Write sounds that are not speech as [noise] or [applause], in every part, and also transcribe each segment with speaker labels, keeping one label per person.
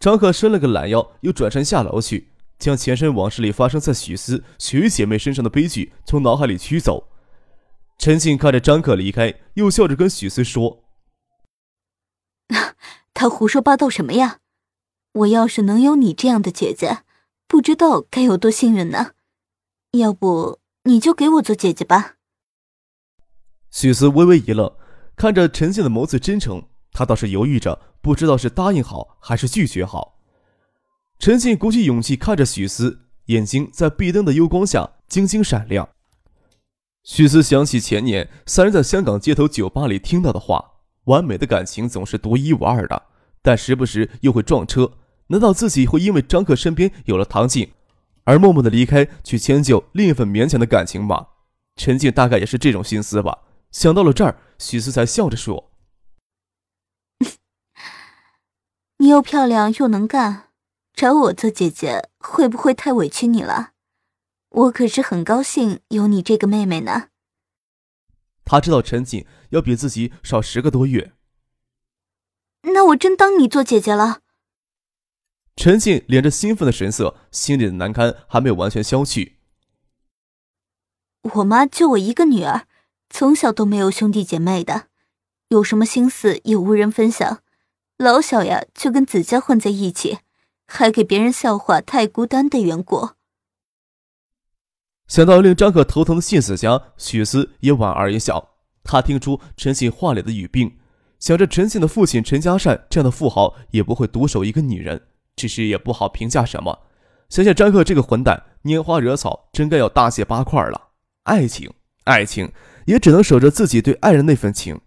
Speaker 1: 张克伸了个懒腰，又转身下楼去，将前身往事里发生在许思、许姐妹身上的悲剧从脑海里驱走。陈静看着张克离开，又笑着跟许思说：“
Speaker 2: 他胡说八道什么呀？我要是能有你这样的姐姐，不知道该有多幸运呢。要不你就给我做姐姐吧。”
Speaker 1: 许思微微一愣，看着陈静的眸子真诚。他倒是犹豫着，不知道是答应好还是拒绝好。陈静鼓起勇气看着许思，眼睛在壁灯的幽光下晶晶闪亮。许思想起前年三人在香港街头酒吧里听到的话：“完美的感情总是独一无二的，但时不时又会撞车。难道自己会因为张克身边有了唐静，而默默的离开，去迁就另一份勉强的感情吗？”陈静大概也是这种心思吧。想到了这儿，许思才笑着说。
Speaker 2: 你又漂亮又能干，找我做姐姐会不会太委屈你了？我可是很高兴有你这个妹妹呢。
Speaker 1: 他知道陈静要比自己少十个多月，
Speaker 2: 那我真当你做姐姐了。
Speaker 1: 陈静脸着兴奋的神色，心里的难堪还没有完全消去。
Speaker 2: 我妈就我一个女儿，从小都没有兄弟姐妹的，有什么心思也无人分享。老小呀，就跟子家混在一起，还给别人笑话太孤单的缘故。
Speaker 1: 想到令张可头疼的谢子家，许思也莞尔一笑。他听出陈信话里的语病，想着陈信的父亲陈家善这样的富豪也不会独守一个女人，只是也不好评价什么。想想张克这个混蛋，拈花惹草，真该要大卸八块了。爱情，爱情，也只能守着自己对爱人那份情。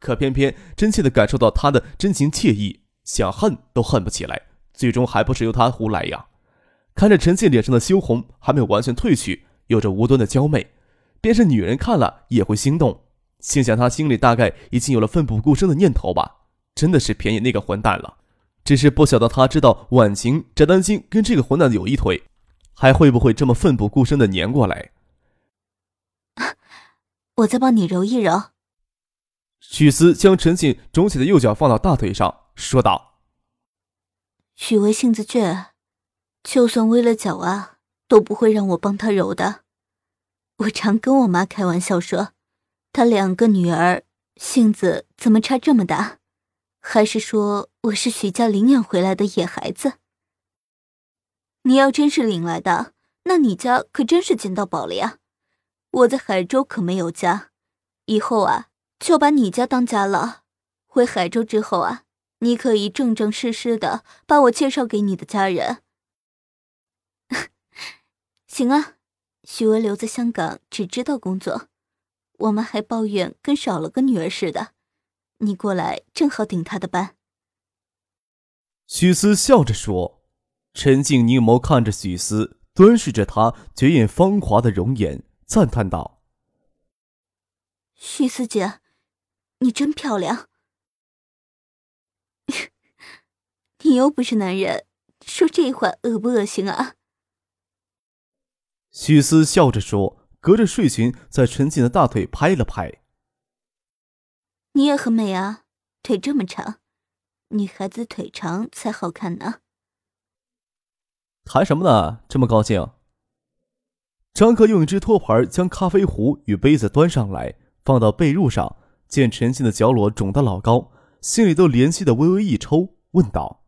Speaker 1: 可偏偏真切地感受到他的真情切意，想恨都恨不起来，最终还不是由他胡来呀？看着陈静脸上的羞红还没有完全褪去，有着无端的娇媚，便是女人看了也会心动。心想他心里大概已经有了奋不顾身的念头吧？真的是便宜那个混蛋了，只是不晓得他知道婉晴、翟丹青跟这个混蛋有一腿，还会不会这么奋不顾身的粘过来？
Speaker 2: 我再帮你揉一揉。
Speaker 1: 许思将陈静肿起的右脚放到大腿上，说道：“
Speaker 2: 许巍性子倔，就算崴了脚啊，都不会让我帮他揉的。我常跟我妈开玩笑说，他两个女儿性子怎么差这么大？还是说我是许家领养回来的野孩子？你要真是领来的，那你家可真是捡到宝了呀！我在海州可没有家，以后啊。”就把你家当家了。回海州之后啊，你可以正正式式的把我介绍给你的家人。[laughs] 行啊，许巍留在香港只知道工作，我们还抱怨跟少了个女儿似的。你过来正好顶他的班。
Speaker 1: 许思笑着说，陈静凝眸看着许思，端视着他绝艳芳华的容颜，赞叹道：“
Speaker 2: 许思姐。”你真漂亮，[laughs] 你又不是男人，说这话恶不恶心啊？
Speaker 1: 许思笑着说，隔着睡裙在陈静的大腿拍了拍。
Speaker 2: 你也很美啊，腿这么长，女孩子腿长才好看呢。
Speaker 1: 谈什么呢？这么高兴？张克用一只托盘将咖啡壶与杯子端上来，放到被褥上。见陈静的脚裸肿得老高，心里都怜惜的微微一抽，问道：“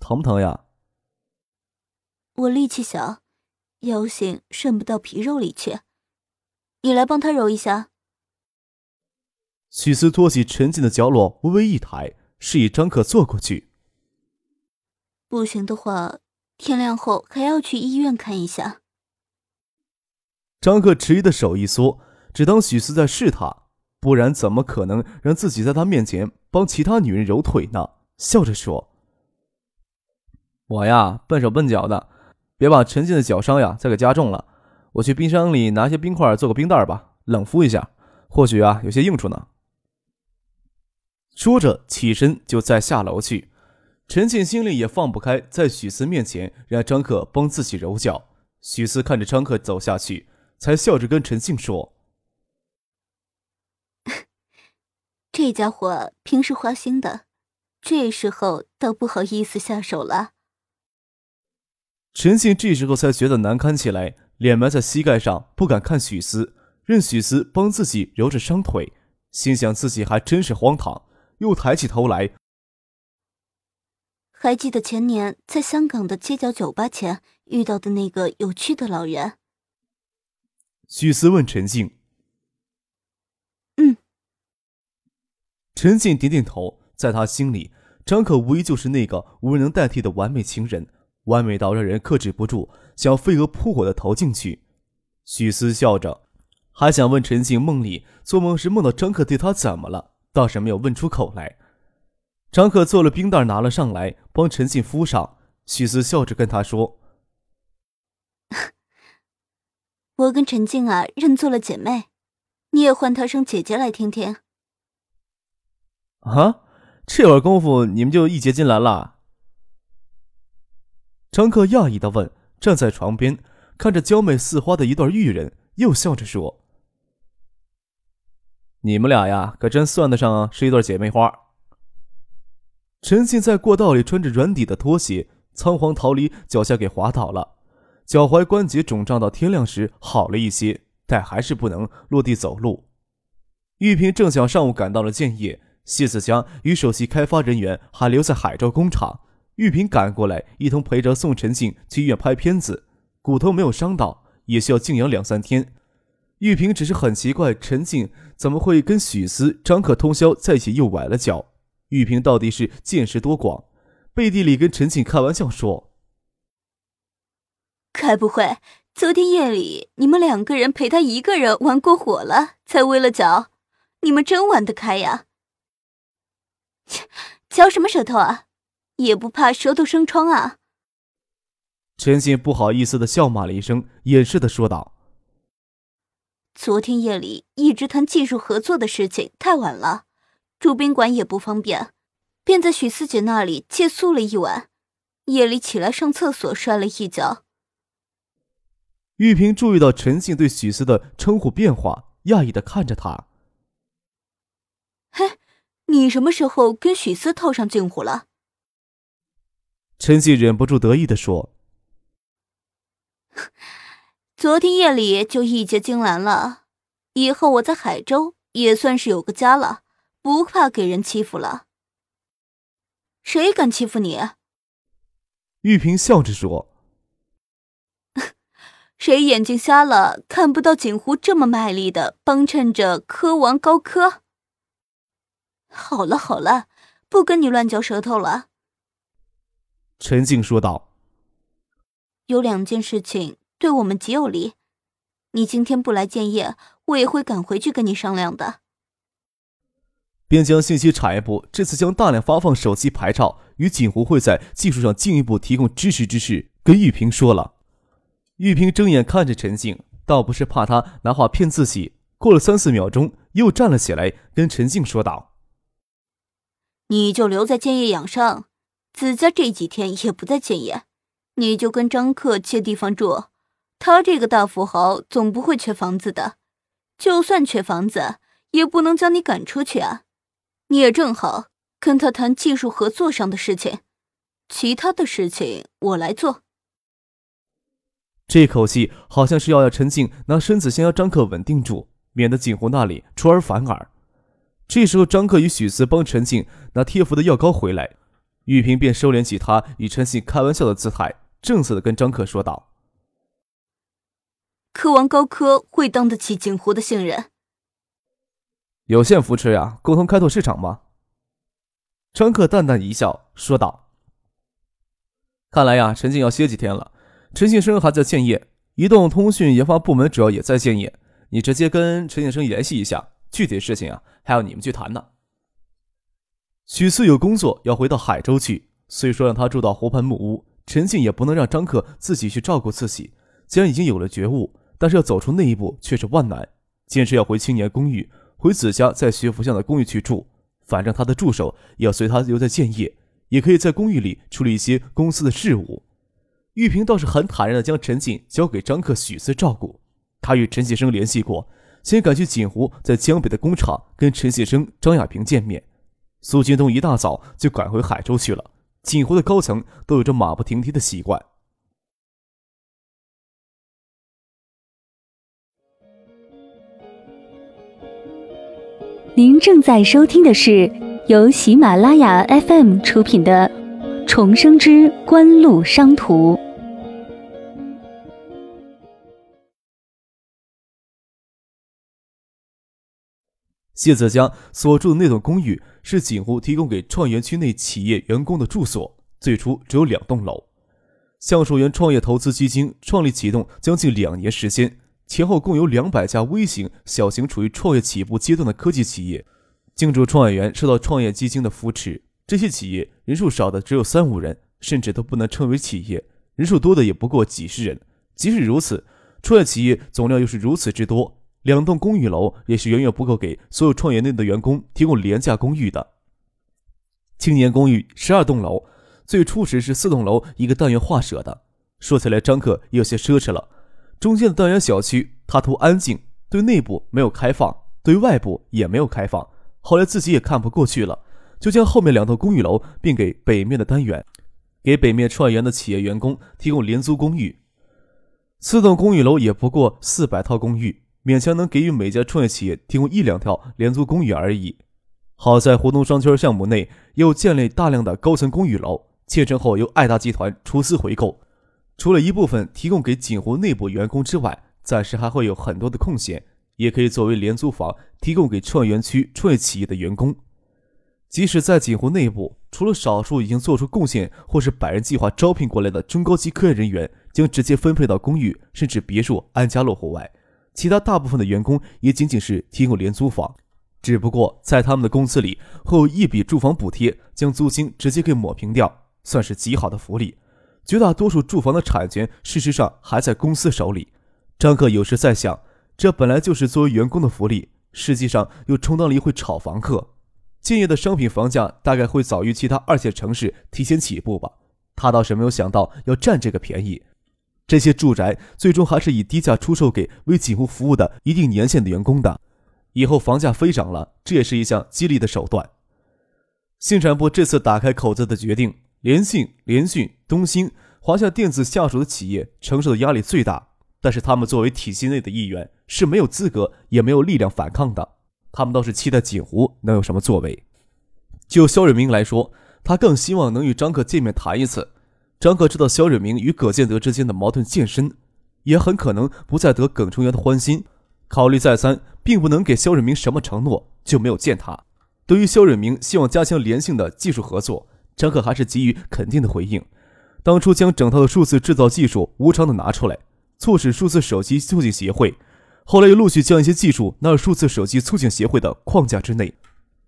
Speaker 1: 疼不疼呀？”
Speaker 2: 我力气小，腰性渗不到皮肉里去。你来帮他揉一下。
Speaker 1: 许思托起陈静的脚裸，微微一抬，示意张可坐过去。
Speaker 2: 不行的话，天亮后还要去医院看一下。
Speaker 1: 张克迟疑的手一缩，只当许思在试他。不然怎么可能让自己在他面前帮其他女人揉腿呢？笑着说：“我呀，笨手笨脚的，别把陈静的脚伤呀再给加重了。我去冰箱里拿些冰块做个冰袋吧，冷敷一下，或许啊有些用处呢。说着起身就再下楼去。陈静心里也放不开，在许思面前让张克帮自己揉脚。许思看着张克走下去，才笑着跟陈静说。
Speaker 2: 这家伙平时花心的，这时候倒不好意思下手了。
Speaker 1: 陈信这时候才觉得难堪起来，脸埋在膝盖上，不敢看许思，任许思帮自己揉着伤腿，心想自己还真是荒唐，又抬起头来。
Speaker 2: 还记得前年在香港的街角酒吧前遇到的那个有趣的老人？
Speaker 1: 许思问陈静。陈静点点头，在他心里，张可无疑就是那个无人能代替的完美情人，完美到让人克制不住，想飞蛾扑火的投进去。许思笑着，还想问陈静梦里做梦时梦到张可对他怎么了，倒是没有问出口来。张可做了冰袋拿了上来，帮陈静敷上。许思笑着跟他说：“ [laughs]
Speaker 2: 我跟陈静啊认做了姐妹，你也唤她声姐姐来听听。”
Speaker 1: 啊，这会儿功夫你们就义结金兰了？张克讶异的问，站在床边看着娇美似花的一对玉人，又笑着说：“你们俩呀，可真算得上是一对姐妹花。”陈信在过道里穿着软底的拖鞋，仓皇逃离，脚下给滑倒了，脚踝关节肿胀到天亮时好了一些，但还是不能落地走路。玉萍正想上午赶到了建业。谢子强与首席开发人员还留在海州工厂，玉萍赶过来，一同陪着宋晨静去医院拍片子。骨头没有伤到，也需要静养两三天。玉萍只是很奇怪，陈静怎么会跟许思、张可通宵在一起，又崴了脚。玉萍到底是见识多广，背地里跟陈静开玩笑说：“
Speaker 2: 该不会昨天夜里你们两个人陪他一个人玩过火了，才崴了脚？你们真玩得开呀！”切，嚼什么舌头啊？也不怕舌头生疮啊？
Speaker 1: 陈信不好意思的笑骂了一声，掩饰的说道：“
Speaker 2: 昨天夜里一直谈技术合作的事情，太晚了，住宾馆也不方便，便在许四姐那里借宿了一晚。夜里起来上厕所，摔了一跤。”
Speaker 1: 玉萍注意到陈信对许四的称呼变化，讶异的看着他。
Speaker 2: 嘿。你什么时候跟许思套上近乎了？
Speaker 1: 陈信忍不住得意的说：[laughs] “
Speaker 2: 昨天夜里就义结金兰了，以后我在海州也算是有个家了，不怕给人欺负了。谁敢欺负你？”
Speaker 1: 玉萍笑着说：[laughs] “
Speaker 2: 谁眼睛瞎了，看不到锦湖这么卖力的帮衬着科王高科？”好了好了，不跟你乱嚼舌头了。”
Speaker 1: 陈静说道。
Speaker 2: “有两件事情对我们极有利，你今天不来建业，我也会赶回去跟你商量的。”
Speaker 1: 边疆信息产业部这次将大量发放手机牌照，与锦湖会在技术上进一步提供支持之事，跟玉萍说了。玉萍睁眼看着陈静，倒不是怕他拿话骗自己。过了三四秒钟，又站了起来，跟陈静说道。
Speaker 2: 你就留在建业养伤，子家这几天也不在建业，你就跟张克借地方住。他这个大富豪总不会缺房子的，就算缺房子，也不能将你赶出去啊。你也正好跟他谈技术合作上的事情，其他的事情我来做。
Speaker 1: 这口气好像是要让陈静拿身子先要张克稳定住，免得锦湖那里出尔反尔。这时候，张克与许四帮陈静拿贴服的药膏回来，玉萍便收敛起他与陈静开玩笑的姿态，正色的跟张克说道：“
Speaker 2: 科王高科会当得起景湖的信任，
Speaker 1: 有限扶持呀，共同开拓市场吗？”张克淡淡一笑，说道：“看来呀，陈静要歇几天了。陈庆生还在建业，移动通讯研发部门主要也在建业，你直接跟陈庆生联系一下。”具体事情啊，还要你们去谈呢。许四有工作要回到海州去，虽说让他住到湖畔木屋，陈静也不能让张克自己去照顾自己。既然已经有了觉悟，但是要走出那一步却是万难。坚持要回青年公寓，回子家在学府巷的公寓去住。反正他的助手也要随他留在建业，也可以在公寓里处理一些公司的事务。玉萍倒是很坦然地将陈静交给张克、许四照顾。他与陈启生联系过，先赶去锦湖，在江北的工厂跟陈先生、张亚平见面。苏金东一大早就赶回海州去了。锦湖的高层都有着马不停蹄的习惯。
Speaker 3: 您正在收听的是由喜马拉雅 FM 出品的《重生之官路商途》。
Speaker 1: 谢子江所住的那栋公寓是锦湖提供给创业区内企业员工的住所。最初只有两栋楼。橡树园创业投资基金创立启动将近两年时间，前后共有两百家微型、小型处于创业起步阶段的科技企业进驻创业园，受到创业基金的扶持。这些企业人数少的只有三五人，甚至都不能称为企业；人数多的也不过几十人。即使如此，创业企业总量又是如此之多。两栋公寓楼也是远远不够给所有创业内的员工提供廉价公寓的。青年公寓十二栋楼，最初时是四栋楼一个单元划设的。说起来，张克有些奢侈了。中间的单元小区，他图安静，对内部没有开放，对外部也没有开放。后来自己也看不过去了，就将后面两栋公寓楼并给北面的单元，给北面创业园的企业员工提供廉租公寓。四栋公寓楼也不过四百套公寓。勉强能给予每家创业企业提供一两套廉租公寓而已。好在湖东商圈项目内又建立大量的高层公寓楼，建成后由爱达集团出资回购，除了一部分提供给锦湖内部员工之外，暂时还会有很多的空闲，也可以作为廉租房提供给创业园区创业企业的员工。即使在锦湖内部，除了少数已经做出贡献或是百人计划招聘过来的中高级科研人员将直接分配到公寓甚至别墅安家落户外。其他大部分的员工也仅仅是提供廉租房，只不过在他们的工资里会有一笔住房补贴，将租金直接给抹平掉，算是极好的福利。绝大多数住房的产权事实上还在公司手里。张克有时在想，这本来就是作为员工的福利，实际上又充当了一回炒房客。建业的商品房价大概会早于其他二线城市提前起步吧，他倒是没有想到要占这个便宜。这些住宅最终还是以低价出售给为锦湖服务的一定年限的员工的。以后房价飞涨了，这也是一项激励的手段。信产部这次打开口子的决定，联信、联讯、东兴、华夏电子下属的企业承受的压力最大。但是他们作为体系内的一员，是没有资格也没有力量反抗的。他们倒是期待锦湖能有什么作为。就肖瑞明来说，他更希望能与张克见面谈一次。张克知道肖瑞明与葛建德之间的矛盾渐深，也很可能不再得耿崇元的欢心。考虑再三，并不能给肖瑞明什么承诺，就没有见他。对于肖瑞明希望加强联性的技术合作，张克还是给予肯定的回应。当初将整套的数字制造技术无偿的拿出来，促使数字手机促进协会，后来又陆续将一些技术纳入数字手机促进协会的框架之内，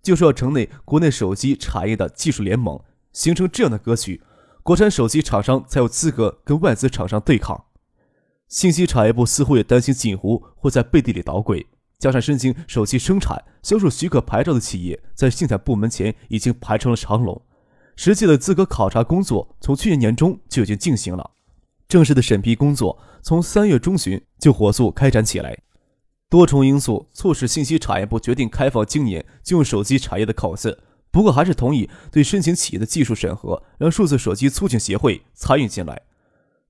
Speaker 1: 就是要成立国内手机产业的技术联盟，形成这样的格局。国产手机厂商才有资格跟外资厂商对抗。信息产业部似乎也担心锦湖会在背地里捣鬼，加上申请手机生产销售许可牌照的企业在信产部门前已经排成了长龙。实际的资格考察工作从去年年中就已经进行了，正式的审批工作从三月中旬就火速开展起来。多重因素促使信息产业部决定开放今年就用手机产业的口子。不过还是同意对申请企业的技术审核，让数字手机促进协会参与进来。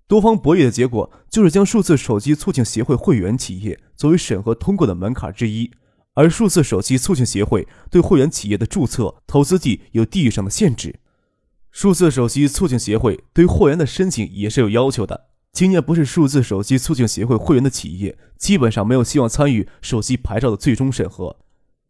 Speaker 1: 多方博弈的结果就是将数字手机促进协会会员企业作为审核通过的门槛之一，而数字手机促进协会对会员企业的注册、投资地有地域上的限制。数字手机促进协会对会员的申请也是有要求的。今年不是数字手机促进协会会员的企业，基本上没有希望参与手机牌照的最终审核。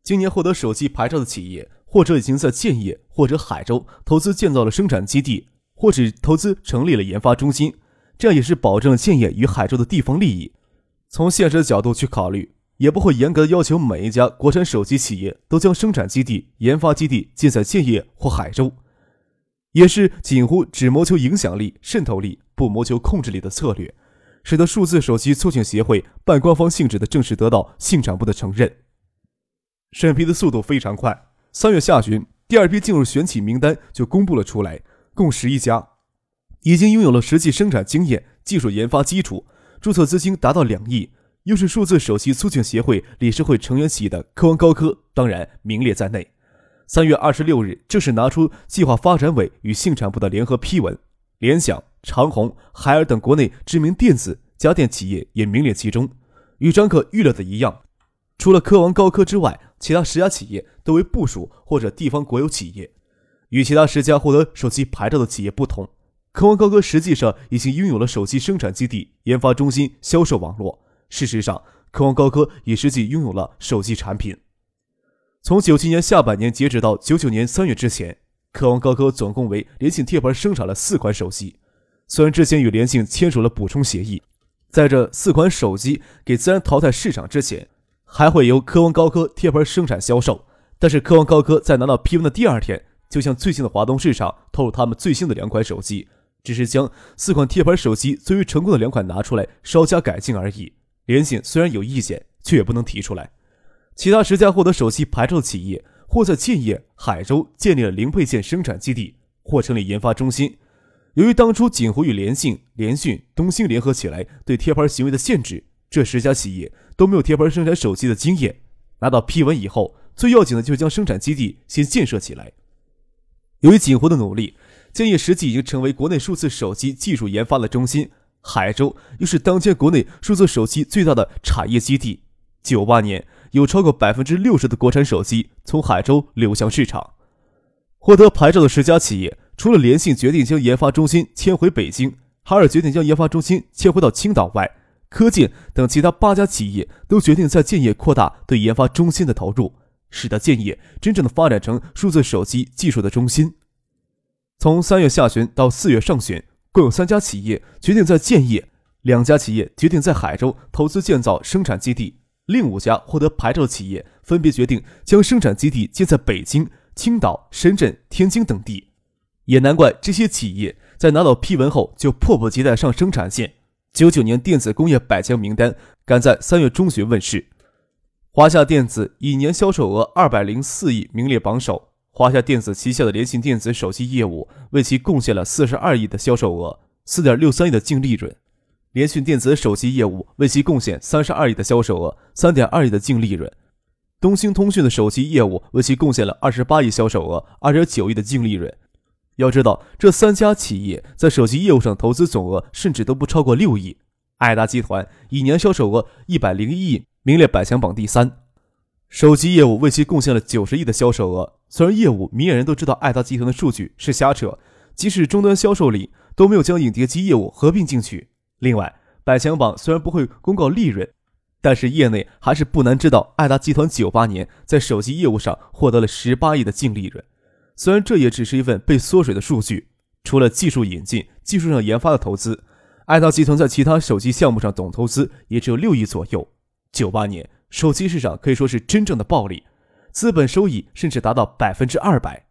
Speaker 1: 今年获得手机牌照的企业。或者已经在建业或者海州投资建造了生产基地，或者投资成立了研发中心，这样也是保证了建业与海州的地方利益。从现实的角度去考虑，也不会严格要求每一家国产手机企业都将生产基地、研发基地建在建业或海州。也是近乎只谋求影响力、渗透力，不谋求控制力的策略，使得数字手机促进协会半官方性质的正式得到信产部的承认。审批的速度非常快，三月下旬，第二批进入选企名单就公布了出来，共十一家，已经拥有了实际生产经验、技术研发基础，注册资金达到两亿，又是数字首席促进协会理事会成员企业的科王高科，当然名列在内。三月二十六日，正式拿出计划发展委与信产部的联合批文，联想、长虹、海尔等国内知名电子家电企业也名列其中。与张可预料的一样，除了科王高科之外，其他十家企业都为部属或者地方国有企业。与其他十家获得手机牌照的企业不同，科王高科实际上已经拥有了手机生产基地、研发中心、销售网络。事实上，科王高科也实际拥有了手机产品。从九七年下半年截止到九九年三月之前，科王高科总共为联信贴牌生产了四款手机。虽然之前与联信签署了补充协议，在这四款手机给自然淘汰市场之前，还会由科王高科贴牌生产销售。但是科王高科在拿到批文的第二天，就向最近的华东市场透露他们最新的两款手机，只是将四款贴牌手机最为成功的两款拿出来稍加改进而已。联想虽然有意见，却也不能提出来。其他十家获得手机牌照的企业，或在建业、海州建立了零配件生产基地，或成立研发中心。由于当初锦湖与联信、联讯、东兴联合起来对贴牌行为的限制，这十家企业都没有贴牌生产手机的经验。拿到批文以后，最要紧的就是将生产基地先建设起来。由于锦湖的努力，建业实际已经成为国内数字手机技术研发的中心，海州又是当前国内数字手机最大的产业基地。九八年。有超过百分之六十的国产手机从海州流向市场。获得牌照的十家企业，除了联信决定将研发中心迁回北京，海尔决定将研发中心迁回到青岛外，科建等其他八家企业都决定在建业扩大对研发中心的投入，使得建业真正的发展成数字手机技术的中心。从三月下旬到四月上旬，共有三家企业决定在建业，两家企业决定在海州投资建造生产基地。另五家获得牌照的企业分别决定将生产基地建在北京、青岛、深圳、天津等地，也难怪这些企业在拿到批文后就迫不及待上生产线。九九年电子工业百强名单赶在三月中旬问世，华夏电子以年销售额二百零四亿名列榜首。华夏电子旗下的联信电子手机业务为其贡献了四十二亿的销售额，四点六三亿的净利润。联讯电子手机业务为其贡献三十二亿的销售额，三点二亿的净利润；东兴通讯的手机业务为其贡献了二十八亿销售额，二点九亿的净利润。要知道，这三家企业在手机业务上投资总额甚至都不超过六亿。爱达集团以年销售额一百零一亿名列百强榜第三，手机业务为其贡献了九十亿的销售额。虽然业务明眼人都知道爱达集团的数据是瞎扯，即使终端销售里都没有将影碟机业务合并进去。另外，百强榜虽然不会公告利润，但是业内还是不难知道，爱达集团九八年在手机业务上获得了十八亿的净利润。虽然这也只是一份被缩水的数据，除了技术引进、技术上研发的投资，爱达集团在其他手机项目上总投资也只有六亿左右。九八年手机市场可以说是真正的暴利，资本收益甚至达到百分之二百。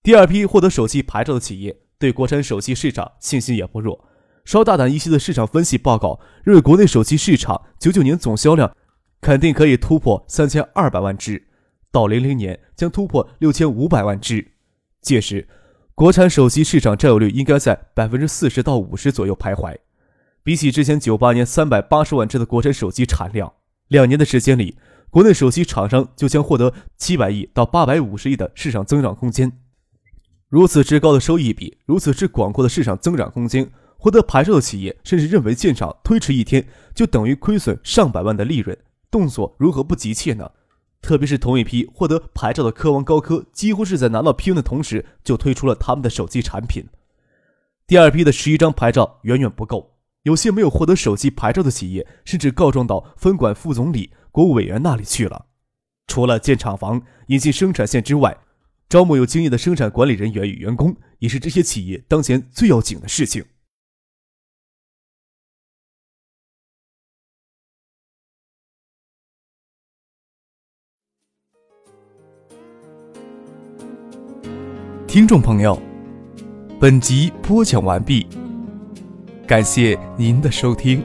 Speaker 1: 第二批获得手机牌照的企业对国产手机市场信心也不弱。稍大胆一些的市场分析报告认为，国内手机市场九九年总销量肯定可以突破三千二百万只，到零零年将突破六千五百万只。届时，国产手机市场占有率应该在百分之四十到五十左右徘徊。比起之前九八年三百八十万只的国产手机产量，两年的时间里，国内手机厂商就将获得七百亿到八百五十亿的市场增长空间。如此之高的收益比，如此之广阔的市场增长空间。获得牌照的企业甚至认为建厂推迟一天就等于亏损上百万的利润，动作如何不急切呢？特别是同一批获得牌照的科王高科，几乎是在拿到批文的同时就推出了他们的手机产品。第二批的十一张牌照远远不够，有些没有获得手机牌照的企业甚至告状到分管副总理、国务委员那里去了。除了建厂房、引进生产线之外，招募有经验的生产管理人员与员工，也是这些企业当前最要紧的事情。听众朋友，本集播讲完毕，感谢您的收听。